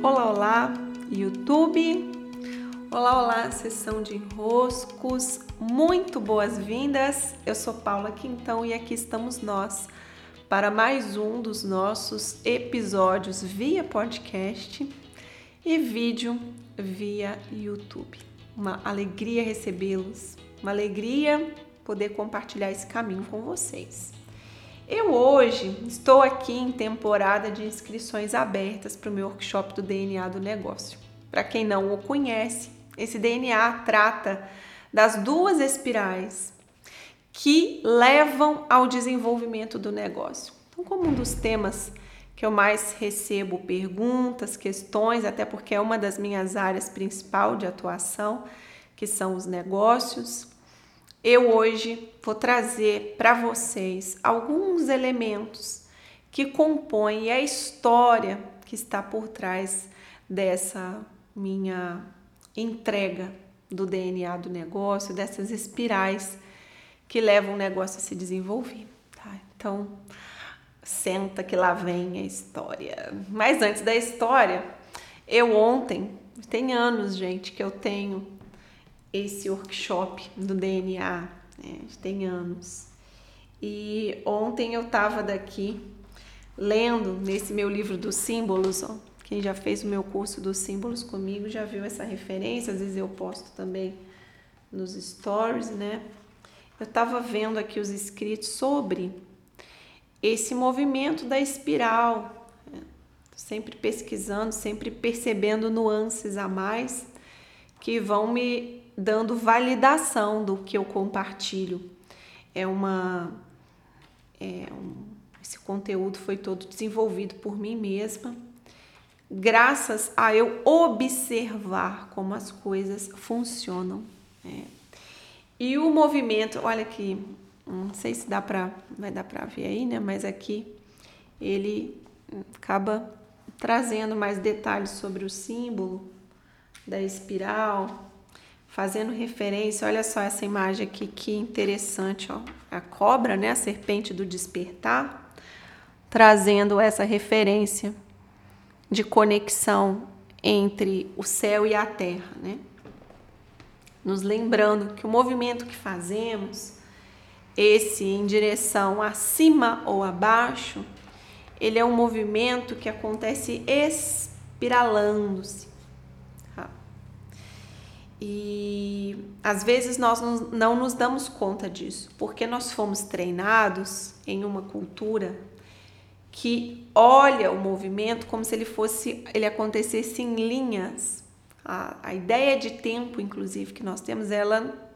Olá, olá, YouTube. Olá, olá, sessão de enroscos. Muito boas-vindas. Eu sou Paula Quintão e aqui estamos nós para mais um dos nossos episódios via podcast e vídeo via YouTube. Uma alegria recebê-los, uma alegria poder compartilhar esse caminho com vocês. Eu hoje estou aqui em temporada de inscrições abertas para o meu workshop do DNA do negócio. Para quem não o conhece, esse DNA trata das duas espirais que levam ao desenvolvimento do negócio. Então, como um dos temas que eu mais recebo perguntas, questões, até porque é uma das minhas áreas principal de atuação, que são os negócios, eu hoje vou trazer para vocês alguns elementos que compõem a história que está por trás dessa minha entrega do DNA do negócio, dessas espirais que levam o negócio a se desenvolver. Tá? Então, senta que lá vem a história. Mas antes da história, eu ontem, tem anos, gente, que eu tenho esse workshop do DNA, né? tem anos. E ontem eu estava daqui lendo nesse meu livro dos símbolos, ó, quem já fez o meu curso dos símbolos comigo já viu essa referência, às vezes eu posto também nos stories, né? Eu estava vendo aqui os escritos sobre esse movimento da espiral, né? sempre pesquisando, sempre percebendo nuances a mais que vão me dando validação do que eu compartilho. É uma é um, esse conteúdo foi todo desenvolvido por mim mesma, graças a eu observar como as coisas funcionam. É. E o movimento, olha aqui, não sei se dá para vai dar para ver aí, né? Mas aqui ele acaba trazendo mais detalhes sobre o símbolo da espiral, fazendo referência, olha só essa imagem aqui que interessante, ó. A cobra, né, a serpente do despertar, trazendo essa referência de conexão entre o céu e a terra, né? Nos lembrando que o movimento que fazemos, esse em direção acima ou abaixo, ele é um movimento que acontece espiralando-se, e às vezes nós não nos damos conta disso, porque nós fomos treinados em uma cultura que olha o movimento como se ele fosse, ele acontecesse em linhas. A, a ideia de tempo, inclusive, que nós temos, ela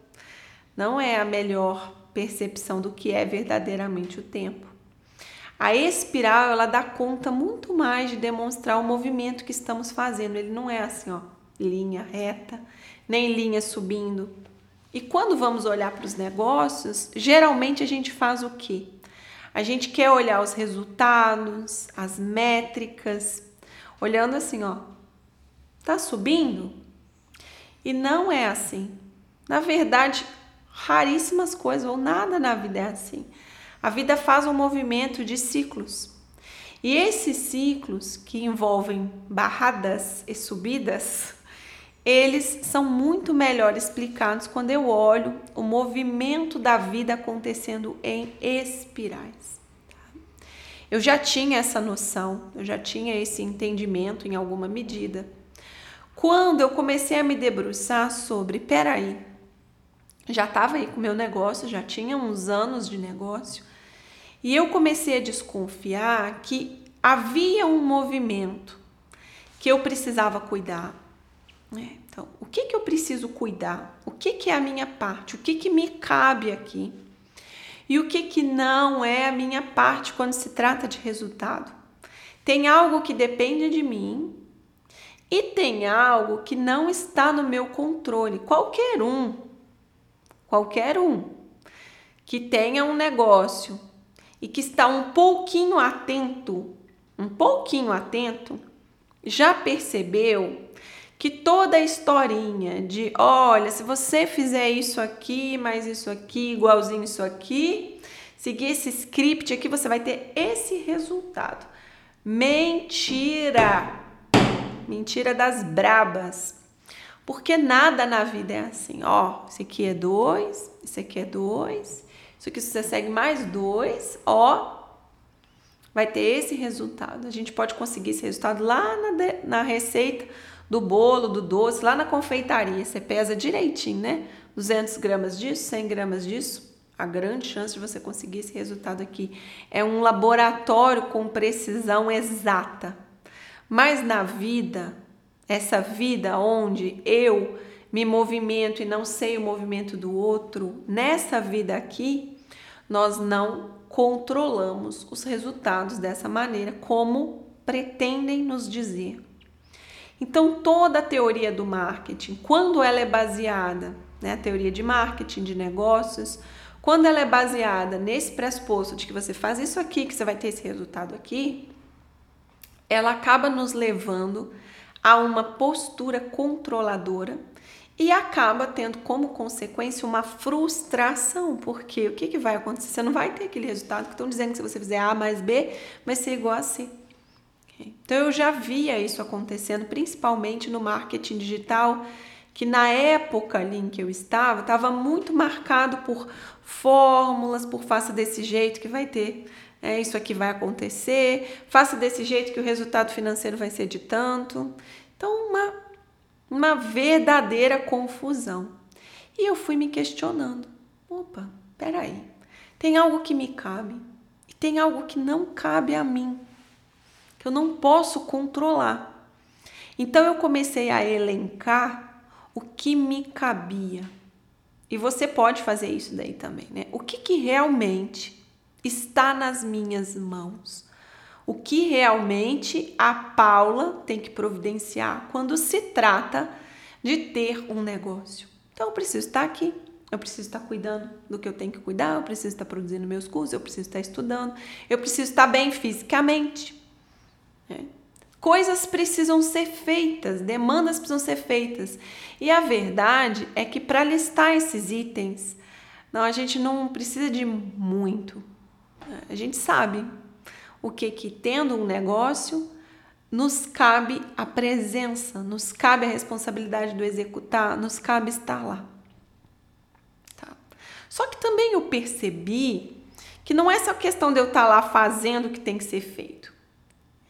não é a melhor percepção do que é verdadeiramente o tempo. A espiral, ela dá conta muito mais de demonstrar o movimento que estamos fazendo. Ele não é assim, ó, linha reta nem linha subindo. E quando vamos olhar para os negócios, geralmente a gente faz o quê? A gente quer olhar os resultados, as métricas, olhando assim, ó, tá subindo? E não é assim. Na verdade, raríssimas coisas ou nada na vida é assim. A vida faz um movimento de ciclos. E esses ciclos que envolvem barradas e subidas, eles são muito melhor explicados quando eu olho o movimento da vida acontecendo em espirais. Tá? Eu já tinha essa noção, eu já tinha esse entendimento em alguma medida. Quando eu comecei a me debruçar sobre, peraí, já estava aí com meu negócio, já tinha uns anos de negócio, e eu comecei a desconfiar que havia um movimento que eu precisava cuidar, é, então, o que, que eu preciso cuidar? O que, que é a minha parte? O que, que me cabe aqui? E o que, que não é a minha parte quando se trata de resultado? Tem algo que depende de mim e tem algo que não está no meu controle. Qualquer um, qualquer um que tenha um negócio e que está um pouquinho atento, um pouquinho atento, já percebeu que toda a historinha de, olha, se você fizer isso aqui, mais isso aqui, igualzinho isso aqui, seguir esse script aqui, você vai ter esse resultado. Mentira! Mentira das brabas. Porque nada na vida é assim. Ó, esse aqui é dois, esse aqui é dois, isso aqui você segue mais dois, ó, vai ter esse resultado. A gente pode conseguir esse resultado lá na, de, na receita do bolo, do doce, lá na confeitaria. Você pesa direitinho, né? 200 gramas disso, 100 gramas disso. A grande chance de você conseguir esse resultado aqui é um laboratório com precisão exata. Mas na vida, essa vida onde eu me movimento e não sei o movimento do outro, nessa vida aqui, nós não controlamos os resultados dessa maneira, como pretendem nos dizer. Então, toda a teoria do marketing, quando ela é baseada, né, a teoria de marketing, de negócios, quando ela é baseada nesse pressuposto de que você faz isso aqui, que você vai ter esse resultado aqui, ela acaba nos levando a uma postura controladora e acaba tendo como consequência uma frustração, porque o que, que vai acontecer? Você não vai ter aquele resultado que estão dizendo que se você fizer A mais B, vai ser igual a C. Então eu já via isso acontecendo, principalmente no marketing digital, que na época ali em que eu estava, estava muito marcado por fórmulas, por faça desse jeito que vai ter. É, isso aqui vai acontecer, faça desse jeito que o resultado financeiro vai ser de tanto. Então, uma uma verdadeira confusão. E eu fui me questionando: opa, peraí, tem algo que me cabe e tem algo que não cabe a mim, que eu não posso controlar. Então eu comecei a elencar o que me cabia. E você pode fazer isso daí também, né? O que, que realmente está nas minhas mãos? o que realmente a Paula tem que providenciar quando se trata de ter um negócio. Então eu preciso estar aqui, eu preciso estar cuidando do que eu tenho que cuidar, eu preciso estar produzindo meus cursos, eu preciso estar estudando, eu preciso estar bem fisicamente. Né? Coisas precisam ser feitas, demandas precisam ser feitas. E a verdade é que para listar esses itens, não, a gente não precisa de muito. A gente sabe o que que tendo um negócio nos cabe a presença, nos cabe a responsabilidade do executar, nos cabe estar lá. Tá? Só que também eu percebi que não é só questão de eu estar lá fazendo o que tem que ser feito.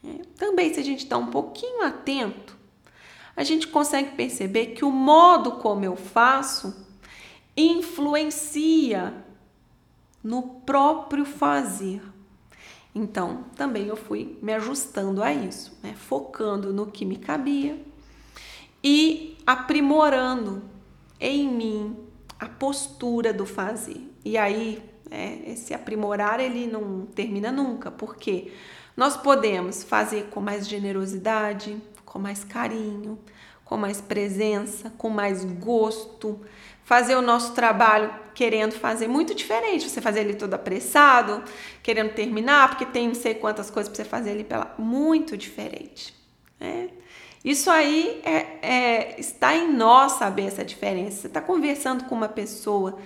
É, também, se a gente está um pouquinho atento, a gente consegue perceber que o modo como eu faço influencia no próprio fazer. Então, também eu fui me ajustando a isso, né? focando no que me cabia e aprimorando em mim a postura do fazer. E aí, é, esse aprimorar ele não termina nunca, porque nós podemos fazer com mais generosidade, com mais carinho, com mais presença, com mais gosto, fazer o nosso trabalho querendo fazer muito diferente. Você fazer ele todo apressado, querendo terminar, porque tem não sei quantas coisas para você fazer ali pela. Muito diferente. Né? Isso aí é, é, está em nós saber essa diferença. Você está conversando com uma pessoa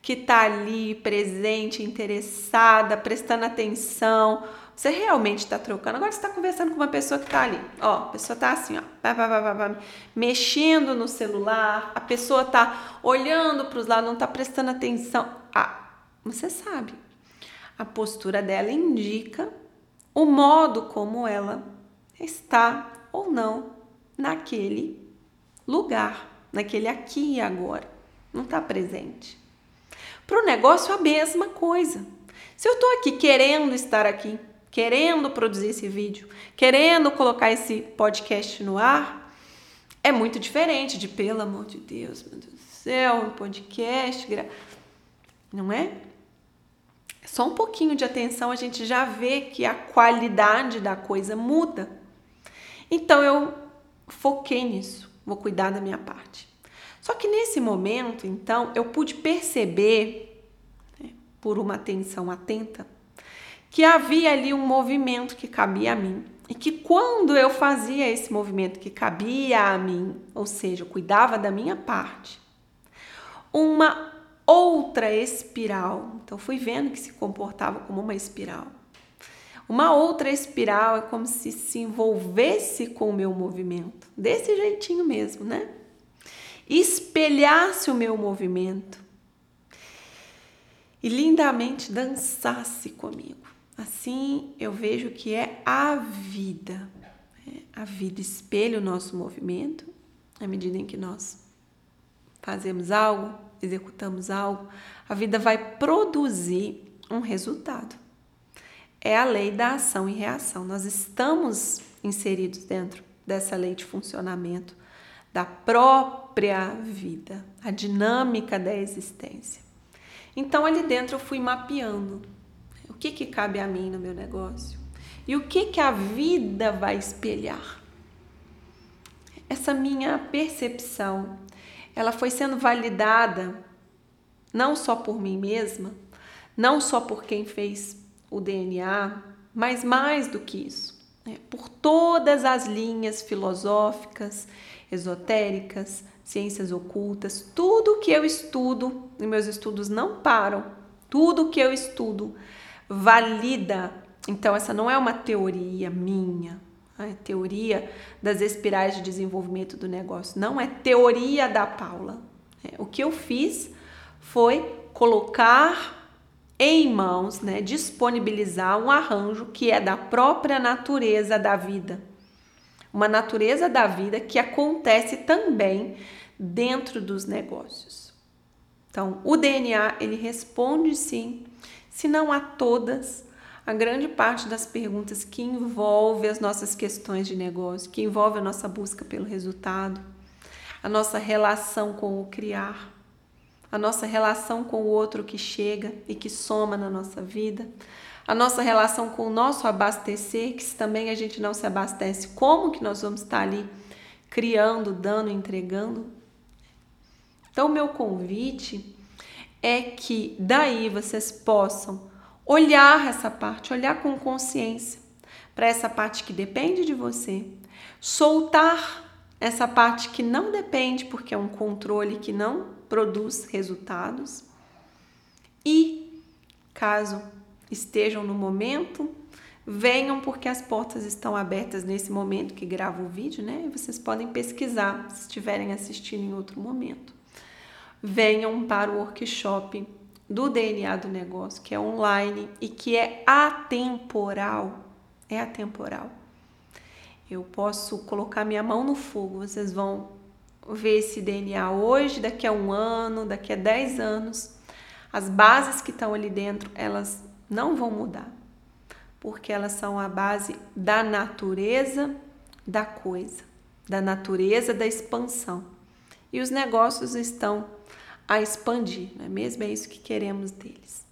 que está ali presente, interessada, prestando atenção você realmente está trocando. Agora você está conversando com uma pessoa que está ali. Ó, a pessoa está assim, ó, pá, pá, pá, mexendo no celular. A pessoa está olhando para os lados, não está prestando atenção. Ah, você sabe. A postura dela indica o modo como ela está ou não naquele lugar, naquele aqui e agora. Não está presente. Para o negócio, a mesma coisa. Se eu estou aqui querendo estar aqui, querendo produzir esse vídeo, querendo colocar esse podcast no ar, é muito diferente de, pelo amor de Deus, meu Deus do céu, um podcast, não é? Só um pouquinho de atenção a gente já vê que a qualidade da coisa muda. Então eu foquei nisso, vou cuidar da minha parte. Só que nesse momento, então, eu pude perceber, né, por uma atenção atenta, que havia ali um movimento que cabia a mim. E que quando eu fazia esse movimento que cabia a mim, ou seja, cuidava da minha parte, uma outra espiral, então fui vendo que se comportava como uma espiral. Uma outra espiral é como se se envolvesse com o meu movimento, desse jeitinho mesmo, né? Espelhasse o meu movimento e lindamente dançasse comigo. Assim eu vejo que é a vida. É, a vida espelha o nosso movimento à medida em que nós fazemos algo, executamos algo, a vida vai produzir um resultado. É a lei da ação e reação. Nós estamos inseridos dentro dessa lei de funcionamento da própria vida, a dinâmica da existência. Então ali dentro eu fui mapeando que que cabe a mim no meu negócio e o que que a vida vai espelhar. Essa minha percepção, ela foi sendo validada não só por mim mesma, não só por quem fez o DNA, mas mais do que isso, né? por todas as linhas filosóficas, esotéricas, ciências ocultas, tudo que eu estudo, e meus estudos não param, tudo que eu estudo valida. Então, essa não é uma teoria minha, é teoria das espirais de desenvolvimento do negócio, não é teoria da Paula. É, o que eu fiz foi colocar em mãos, né, disponibilizar um arranjo que é da própria natureza da vida. Uma natureza da vida que acontece também dentro dos negócios. Então, o DNA, ele responde sim, se não a todas, a grande parte das perguntas que envolve as nossas questões de negócio, que envolve a nossa busca pelo resultado, a nossa relação com o criar, a nossa relação com o outro que chega e que soma na nossa vida, a nossa relação com o nosso abastecer, que se também a gente não se abastece, como que nós vamos estar ali criando, dando, entregando? Então, meu convite é que daí vocês possam olhar essa parte, olhar com consciência para essa parte que depende de você, soltar essa parte que não depende, porque é um controle que não produz resultados. E caso estejam no momento, venham porque as portas estão abertas nesse momento que gravo o vídeo, né? Vocês podem pesquisar se estiverem assistindo em outro momento. Venham para o workshop do DNA do negócio, que é online e que é atemporal. É atemporal. Eu posso colocar minha mão no fogo, vocês vão ver esse DNA hoje, daqui a um ano, daqui a 10 anos, as bases que estão ali dentro, elas não vão mudar, porque elas são a base da natureza da coisa, da natureza da expansão. E os negócios estão a expandir, não é mesmo? É isso que queremos deles.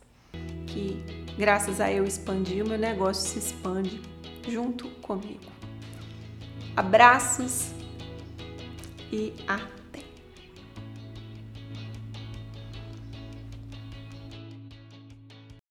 Que graças a eu expandir, o meu negócio se expande junto comigo. Abraços e até!